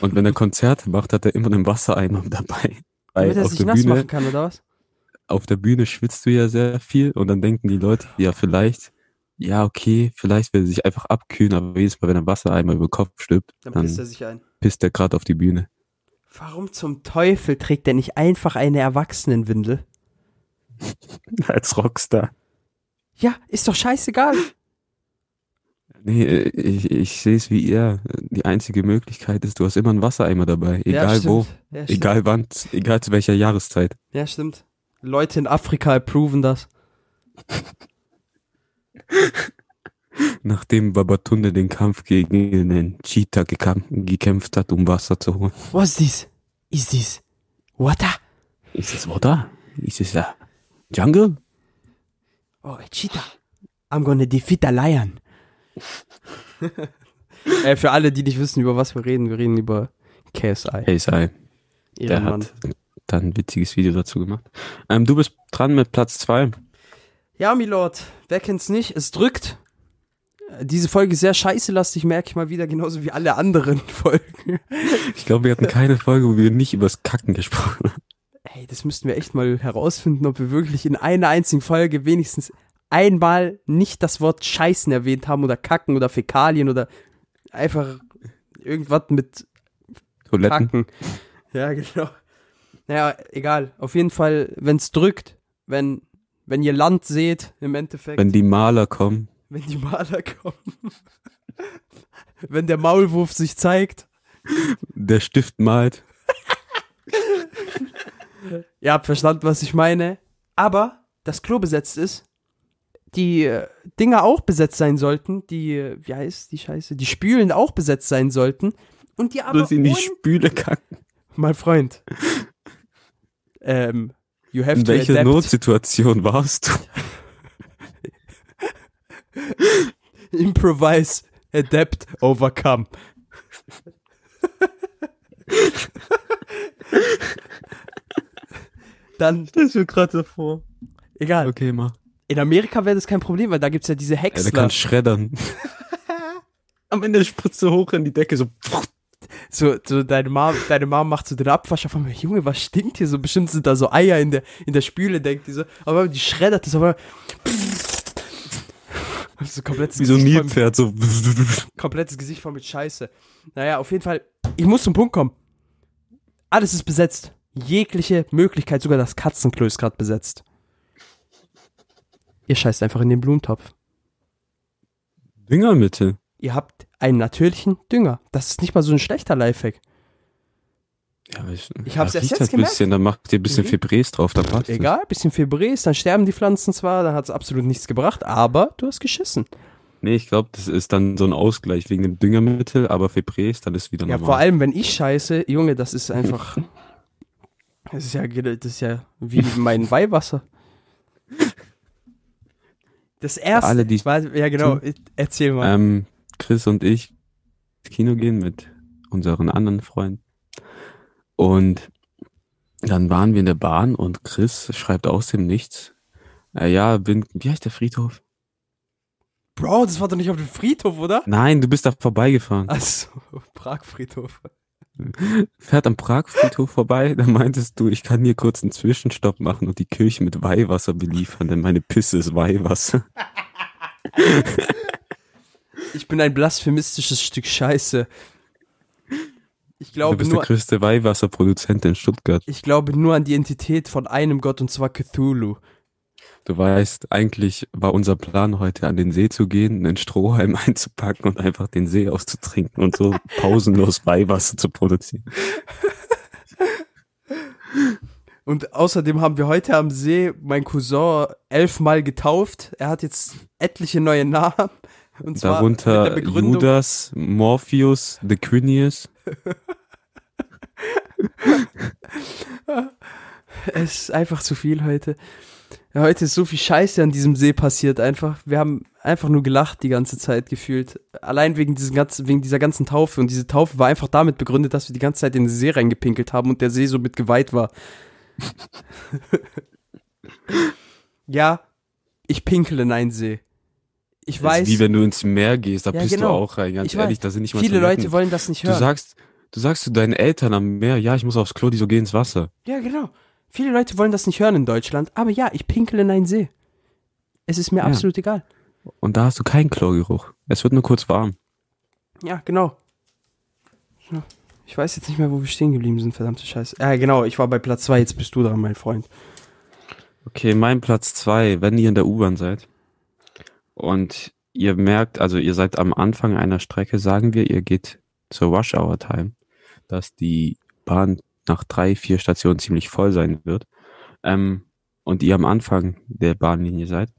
Und wenn er Konzerte macht, hat er immer einen Wassereimer dabei. Weil Damit er auf sich der nass Bühne machen kann, oder was? auf der Bühne schwitzt du ja sehr viel und dann denken die Leute, ja, vielleicht, ja, okay, vielleicht will er sich einfach abkühlen, aber jedes Mal, wenn er Wassereimer über den Kopf stülpt, Dann dann pisst er sich ein. pisst er gerade auf die Bühne. Warum zum Teufel trägt er nicht einfach eine Erwachsenenwindel? Als Rockstar. Ja, ist doch scheißegal. Nee, ich, ich sehe es wie er. Die einzige Möglichkeit ist, du hast immer einen Wassereimer dabei, egal ja, wo. Ja, egal wann, egal zu welcher Jahreszeit. Ja, stimmt. Leute in Afrika approven das. Nachdem Babatunde den Kampf gegen den Cheetah gekam- gekämpft hat, um Wasser zu holen. Was ist this? Is this water? Ist es Water? Ist es ja Jungle? Oh, a cheetah. I'm gonna defeat a lion. äh, für alle, die nicht wissen, über was wir reden, wir reden über KSI. Sei. Der hat dann ein witziges Video dazu gemacht. Ähm, du bist dran mit Platz zwei. Ja, Milord, wer kennt's nicht? Es drückt. Diese Folge ist sehr scheißelastig, merke ich mal wieder, genauso wie alle anderen Folgen. Ich glaube, wir hatten keine Folge, wo wir nicht übers Kacken gesprochen haben. Ey, das müssten wir echt mal herausfinden, ob wir wirklich in einer einzigen Folge wenigstens einmal nicht das Wort Scheißen erwähnt haben oder Kacken oder Fäkalien oder einfach irgendwas mit Toiletten. Kacken. Ja, genau. Naja, egal. Auf jeden Fall, wenn's drückt, wenn, wenn ihr Land seht, im Endeffekt, Wenn die Maler kommen. Wenn die Maler kommen, wenn der Maulwurf sich zeigt, Der Stift malt. Ihr habt verstanden, was ich meine. Aber das Klo besetzt ist, die äh, Dinger auch besetzt sein sollten, die, äh, wie heißt die Scheiße, die Spülen auch besetzt sein sollten. Und die aber. Dass sie in die Spüle kacken. mein Freund. Ähm, you have In to welcher adapt. Notsituation warst du? Improvise, adapt, overcome. Dann, Das ist mir gerade so vor. egal. Okay, mach. In Amerika wäre das kein Problem, weil da gibt's ja diese Ja, der Häcksler. kann schreddern. Am Ende spritzt er hoch in die Decke, so. So, so deine Mom, deine Mom macht so den Abwasch auf einmal, Junge, was stinkt hier so? Bestimmt sind da so Eier in der, in der Spüle, denkt die so. Aber die schreddert das aber. So komplettes Wie so ein Gesicht voll- Nilpferd, so. komplettes Gesicht voll mit Scheiße. Naja, auf jeden Fall, ich muss zum Punkt kommen. Alles ist besetzt. Jegliche Möglichkeit, sogar das Katzenklo ist gerade besetzt. Ihr scheißt einfach in den Blumentopf. Düngermittel. Ihr habt einen natürlichen Dünger. Das ist nicht mal so ein schlechter Lifehack. Ja, ich, Ich hab's da erst jetzt ein gemerkt. bisschen, dann macht ihr ein bisschen Mhm. Fibres drauf, dann passt es. Egal, bisschen Febres, dann sterben die Pflanzen zwar, dann hat es absolut nichts gebracht, aber du hast geschissen. Nee, ich glaube, das ist dann so ein Ausgleich wegen dem Düngermittel, aber Fibres, dann ist wieder Ja, normal. vor allem, wenn ich scheiße, Junge, das ist einfach. Das ist ja, das ist ja wie mein Weihwasser. Das erste. alle, die- war, ja, genau, erzähl mal. Ähm, Chris und ich ins Kino gehen mit unseren anderen Freunden. Und dann waren wir in der Bahn und Chris schreibt aus dem Nichts. Äh, ja, bin, wie heißt der Friedhof? Bro, das war doch nicht auf dem Friedhof, oder? Nein, du bist da vorbeigefahren. Achso, Prag-Friedhof. Fährt am Prag-Friedhof vorbei, da meintest du, ich kann hier kurz einen Zwischenstopp machen und die Kirche mit Weihwasser beliefern, denn meine Pisse ist Weihwasser. Ich bin ein blasphemistisches Stück Scheiße. Ich Du glaube bist der nur, größte Weihwasserproduzent in Stuttgart. ich glaube nur an die Entität von einem Gott und zwar Cthulhu. Du weißt, eigentlich war unser Plan heute an den See zu gehen, einen Strohhalm einzupacken und einfach den See auszutrinken und so pausenlos Weihwasser zu produzieren. Und außerdem haben wir heute am See mein Cousin elfmal getauft. Er hat jetzt etliche neue Namen. Und zwar Darunter Judas, Morpheus, The Quinius. es ist einfach zu viel heute. Ja, heute ist so viel Scheiße an diesem See passiert einfach. Wir haben einfach nur gelacht die ganze Zeit gefühlt. Allein wegen, diesen ganzen, wegen dieser ganzen Taufe. Und diese Taufe war einfach damit begründet, dass wir die ganze Zeit in den See reingepinkelt haben und der See so mit geweiht war. ja, ich pinkel in einen See. Ich Das ist weiß, wie wenn du ins Meer gehst, da Ja, bist genau. du auch rein. Ganz Ich ehrlich, weiß. da sind nicht mal viele Toiletten. Leute wollen das nicht Du hören. sagst, du sagst zu deinen Eltern am Meer, ja, ich muss aufs Klo, die so geh ins Wasser. Ja, genau. Viele Leute wollen das nicht hören in Deutschland, aber ja, ich pinkel in einen See. Es ist mir Ja. absolut egal. Und da hast du keinen Klogeruch. Es wird nur kurz warm. Ja, genau. Ich weiß jetzt nicht mehr, wo wir stehen geblieben sind, verdammte Scheiße. Ja, genau, ich war bei Platz zwei. jetzt bist du dran, mein Freund. Okay, mein Platz zwei, wenn ihr in der U-Bahn seid und ihr merkt, also ihr seid am Anfang einer Strecke, sagen wir, ihr geht zur Rush Hour Time, dass die Bahn nach drei, vier Stationen ziemlich voll sein wird, ähm, und ihr am Anfang der Bahnlinie seid,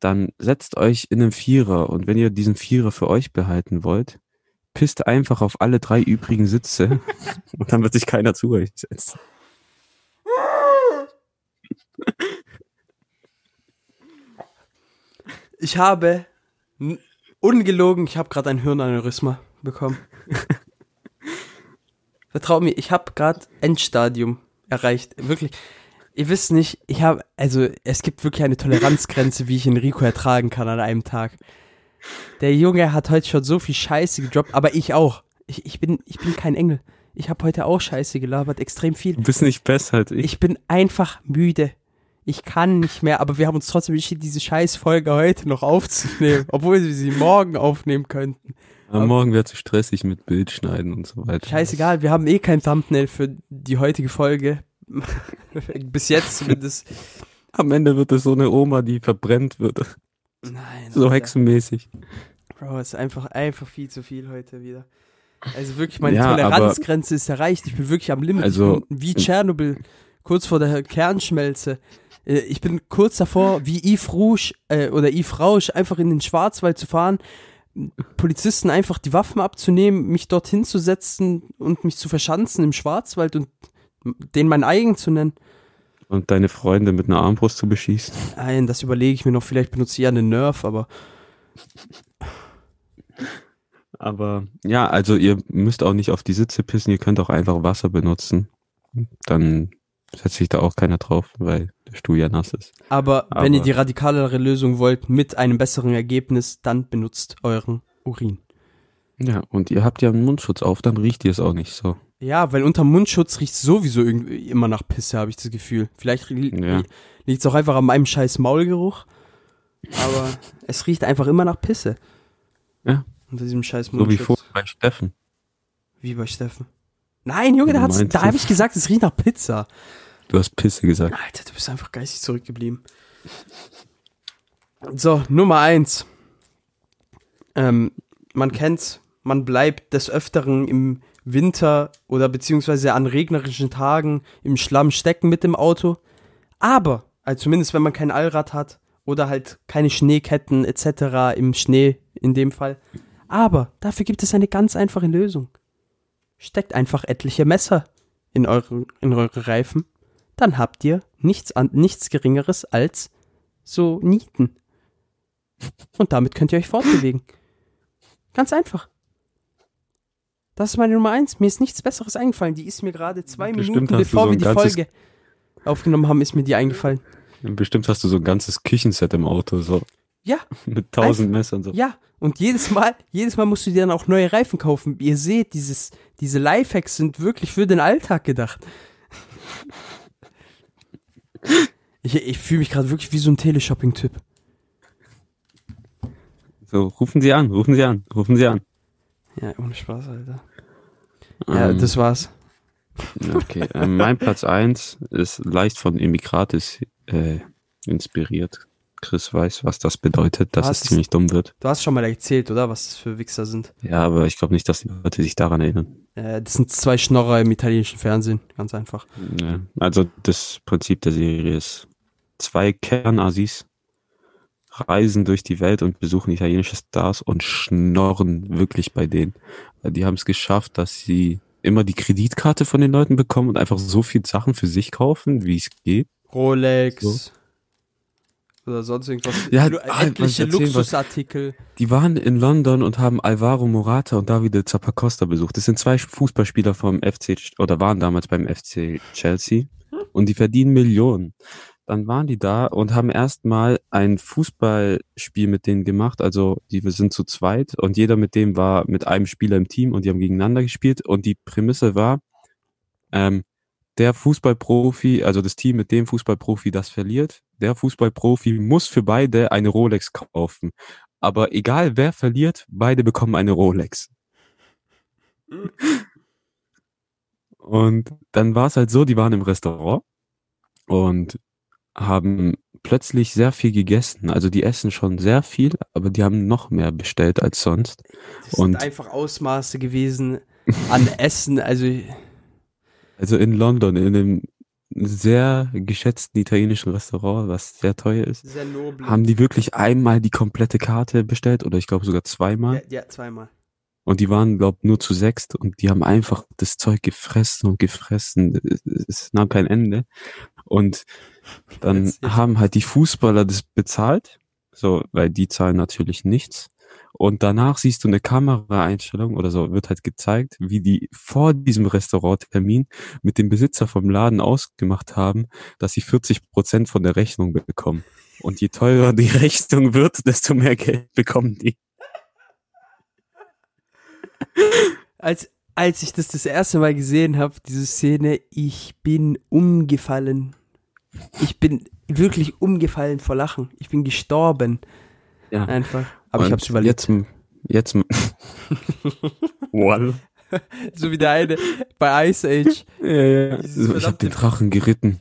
dann setzt euch in einen Vierer. Und wenn ihr diesen Vierer für euch behalten wollt, pisst einfach auf alle drei übrigen Sitze. Und dann wird sich keiner zu euch setzen. Ich habe ungelogen, ich habe gerade ein Hirnaneurysma bekommen. Vertraut mir, ich habe gerade Endstadium erreicht. Wirklich. Ihr wisst nicht, ich habe, also es gibt wirklich eine Toleranzgrenze, wie ich Enrico ertragen kann an einem Tag. Der Junge hat heute schon so viel Scheiße gedroppt, aber ich auch. Ich, ich, bin, ich bin kein Engel. Ich habe heute auch Scheiße gelabert, extrem viel. Du bist nicht besser als ich. Ich bin einfach müde. Ich kann nicht mehr, aber wir haben uns trotzdem entschieden, diese Scheißfolge heute noch aufzunehmen, obwohl wir sie morgen aufnehmen könnten. Am Morgen wäre zu stressig mit Bild schneiden und so weiter. Scheißegal, wir haben eh kein Thumbnail für die heutige Folge. Bis jetzt zumindest. Am Ende wird es so eine Oma, die verbrennt wird. Nein. So Alter. hexenmäßig. Bro, es ist einfach, einfach viel zu viel heute wieder. Also wirklich, meine Ja, Toleranzgrenze ist erreicht. Ich bin wirklich am Limit. Also- wie Tschernobyl, kurz vor der Kernschmelze. Äh, Ich bin kurz davor, wie Yves Rouge äh, oder Yves Rausch, einfach in den Schwarzwald zu fahren, Polizisten einfach die Waffen abzunehmen, mich dorthin zu setzen und mich zu verschanzen im Schwarzwald und den mein eigen zu nennen. Und deine Freunde mit einer Armbrust zu beschießen. Nein, das überlege ich mir noch. Vielleicht benutze ich ja einen Nerf, aber Aber ja, also ihr müsst auch nicht auf die Sitze pissen, ihr könnt auch einfach Wasser benutzen. Dann setzt sich da auch keiner drauf, weil der Stuhl ja nass ist. Aber, wenn Aber- ihr die radikalere Lösung wollt, mit einem besseren Ergebnis, dann benutzt euren Urin. Ja, und ihr habt ja einen Mundschutz auf, dann riecht ihr es auch nicht so. Ja, weil unter Mundschutz riecht sowieso irgendwie immer nach Pisse, habe ich das Gefühl. Vielleicht li Ja. liegt es auch einfach an meinem scheiß Maulgeruch. Aber es riecht einfach immer nach Pisse. Ja. Unter diesem scheiß So wie Mundschutz. vorhin bei Steffen. Wie bei Steffen. Nein, Junge, da, da es. habe ich gesagt, es riecht nach Pizza. Du hast Pisse gesagt. Alter, du bist einfach geistig zurückgeblieben. So, Nummer eins. Ähm, man kennt's, man bleibt des Öfteren im Winter oder beziehungsweise an regnerischen Tagen im Schlamm stecken mit dem Auto. Aber, also zumindest wenn man kein Allrad hat oder halt keine Schneeketten etc. im Schnee in dem Fall. Aber dafür gibt es eine ganz einfache Lösung. Steckt einfach etliche Messer in eure, in eure Reifen dann habt ihr nichts, an, nichts Geringeres als so Nieten. Und damit könnt ihr euch fortbewegen. Ganz einfach. Das ist meine Nummer eins. Mir ist nichts Besseres eingefallen. Die ist mir gerade zwei Bestimmt Minuten, bevor so wir die Folge aufgenommen haben, ist mir die eingefallen. Bestimmt hast du so ein ganzes Küchenset im Auto, so Ja, mit tausend Messern. So. ja. Und jedes Mal, jedes Mal musst du dir dann auch neue Reifen kaufen. Ihr seht, dieses, diese Lifehacks sind wirklich für den Alltag gedacht. Ich, ich fühle mich gerade wirklich wie so ein Teleshopping-Typ. So, rufen Sie an, rufen Sie an, rufen Sie an. Ja, ohne Spaß, Alter. Ja, Ähm, das war's. Okay, ähm, mein Platz eins ist leicht von Immigratis äh, inspiriert. Chris weiß, was das bedeutet, dass es ziemlich dumm wird. Du hast schon mal erzählt, oder? Was das für Wichser sind. Ja, aber ich glaube nicht, dass die Leute sich daran erinnern. Äh, das sind zwei Schnorrer im italienischen Fernsehen. Ganz einfach. Ja, also das Prinzip der Serie ist, zwei Kernassis reisen durch die Welt und besuchen italienische Stars und schnorren wirklich bei denen. Weil Die haben es geschafft, dass sie immer die Kreditkarte von den Leuten bekommen und einfach so viel Sachen für sich kaufen, wie es geht. Rolex. So. Oder sonst irgendwas. Ja, Lu- ah, etliche Luxusartikel. Die waren in London und haben Alvaro Morata und Davide Zappacosta besucht. Das sind zwei Fußballspieler vom FC oder waren damals beim FC Chelsea und die verdienen Millionen. Dann waren die da und haben erstmal ein Fußballspiel mit denen gemacht. Also die wir sind zu zweit und jeder mit dem war mit einem Spieler im Team und die haben gegeneinander gespielt. Und die Prämisse war, ähm, der Fußballprofi, also das Team mit dem Fußballprofi, das verliert, der Fußballprofi muss für beide eine Rolex kaufen. Aber egal wer verliert, beide bekommen eine Rolex. Und dann war es halt so, die waren im Restaurant und haben plötzlich sehr viel gegessen. Also die essen schon sehr viel, aber die haben noch mehr bestellt als sonst. Das Und- sind einfach Ausmaße gewesen an Essen. Also, Also in London, in einem sehr geschätzten italienischen Restaurant, was sehr teuer ist, sehr haben die wirklich einmal die komplette Karte bestellt oder ich glaube sogar zweimal. ja, ja, zweimal. Und die waren, glaub, nur zu sechst und die haben einfach das Zeug gefressen und gefressen. Es, nahm kein Ende. Und dann haben halt die Fußballer das bezahlt, so, weil die zahlen natürlich nichts. Und danach siehst du eine Kameraeinstellung oder so, wird halt gezeigt, wie die vor diesem Restauranttermin mit dem Besitzer vom Laden ausgemacht haben, dass sie 40 Prozent von der Rechnung bekommen. Und je teurer die Rechnung wird, desto mehr Geld bekommen die. Als, als ich das das erste Mal gesehen habe, diese Szene, ich bin umgefallen. Ich bin wirklich umgefallen vor Lachen. Ich bin gestorben. Ja. Einfach. Aber ich Und hab's überlebt. Jetzt, jetzt, Wall. So wie der eine bei Ice Age. Ja, ja. Dieses So, ich habe verdammte- den Drachen geritten.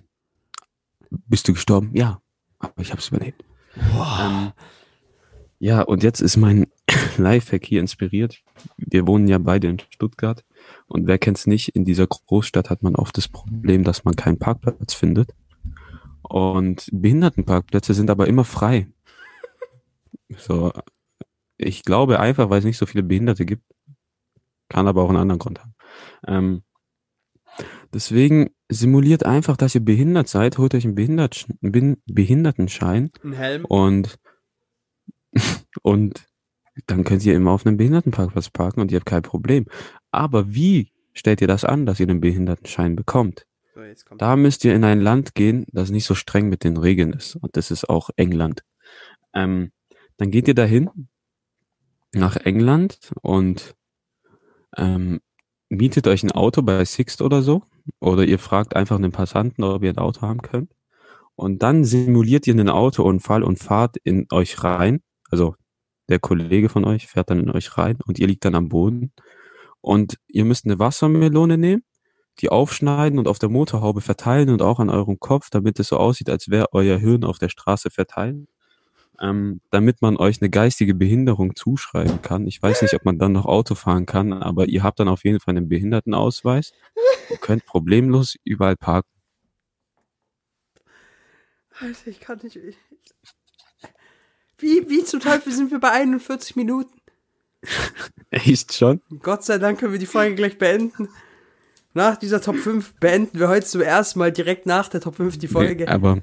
Bist du gestorben? Ja, aber ich habe es überlebt. Ähm, ja, und jetzt ist mein Lifehack hier inspiriert. Wir wohnen ja beide in Stuttgart und wer kennt's nicht, in dieser Großstadt hat man oft das Problem, dass man keinen Parkplatz findet. Und Behindertenparkplätze sind aber immer frei. So, ich glaube einfach, weil es nicht so viele Behinderte gibt. Kann aber auch einen anderen Grund haben. Ähm, deswegen simuliert einfach, dass ihr behindert seid, holt euch einen, Behindert einen Behindertenschein. Ein Helm. Und, und dann könnt ihr immer auf einem Behindertenparkplatz parken und ihr habt kein Problem. Aber wie stellt ihr das an, dass ihr den Behindertenschein bekommt? So, Da müsst ihr in ein Land gehen, das nicht so streng mit den Regeln ist. Und das ist auch England. Ähm, dann geht ihr dahin nach England und ähm, mietet euch ein Auto bei Sixt oder so. Oder ihr fragt einfach einen Passanten, ob ihr ein Auto haben könnt. Und dann simuliert ihr einen Autounfall und fahrt in euch rein. Also der Kollege von euch fährt dann in euch rein und ihr liegt dann am Boden. Und ihr müsst eine Wassermelone nehmen, die aufschneiden und auf der Motorhaube verteilen und auch an eurem Kopf, damit es so aussieht, als wäre euer Hirn auf der Straße verteilt. Ähm, damit man euch eine geistige Behinderung zuschreiben kann. Ich weiß nicht, ob man dann noch Auto fahren kann, aber ihr habt dann auf jeden Fall einen Behindertenausweis. Ihr könnt problemlos überall parken. Alter, ich kann nicht. ich- Wie, wie zum Teufel sind wir bei 41 Minuten? Echt schon? Gott sei Dank können wir die Folge gleich beenden. Nach dieser Top 5 beenden wir heute zum ersten Mal direkt nach der Top 5 die Folge. Nee, aber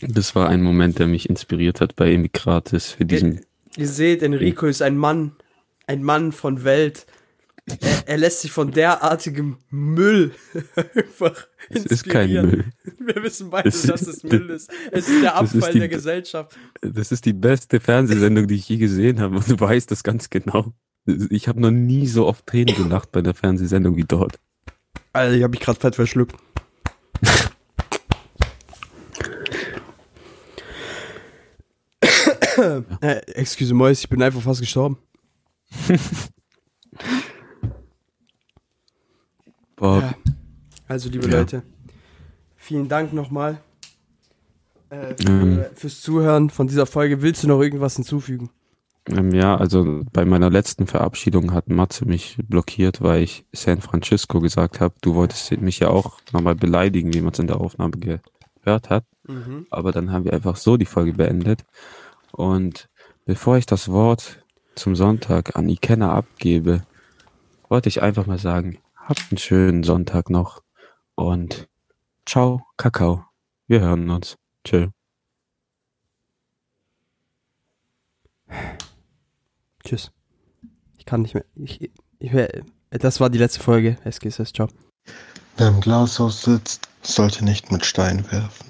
das war ein Moment, der mich inspiriert hat bei Emigratis für diesen. Ihr seht, Enrico ist ein Mann, ein Mann von Welt. Er, er lässt sich von derartigem Müll einfach Es ist kein inspirieren. Müll. Wir wissen beide, Es dass es Müll ist. Es ist der das ist Abfall die- der Gesellschaft. Das ist die beste Fernsehsendung, die ich je gesehen habe und du weißt das ganz genau. Ich habe noch nie so oft Tränen gelacht bei der Fernsehsendung wie dort. Alter, ich hab mich gerade fett verschluckt. äh, excuse moi, ich bin einfach fast gestorben. Ja. Also, liebe Ja. Leute, vielen Dank nochmal äh, für, Ähm. fürs Zuhören von dieser Folge. Willst du noch irgendwas hinzufügen? ähm, ja, also bei meiner letzten Verabschiedung hat Matze mich blockiert, weil ich San Francisco gesagt habe. Du wolltest mich ja auch nochmal beleidigen, wie man es in der Aufnahme gehört hat. Mhm. Aber dann haben wir einfach so die Folge beendet. Und bevor ich das Wort zum Sonntag an Ikenna abgebe, wollte ich einfach mal sagen, habt einen schönen Sonntag noch und ciao, Kakao. Wir hören uns. Tschö. Tschüss. Ich kann nicht mehr. Ich, ich, das war die letzte Folge. SGSS, ciao. Wer im Glashaus sitzt, sollte nicht mit Steinen werfen.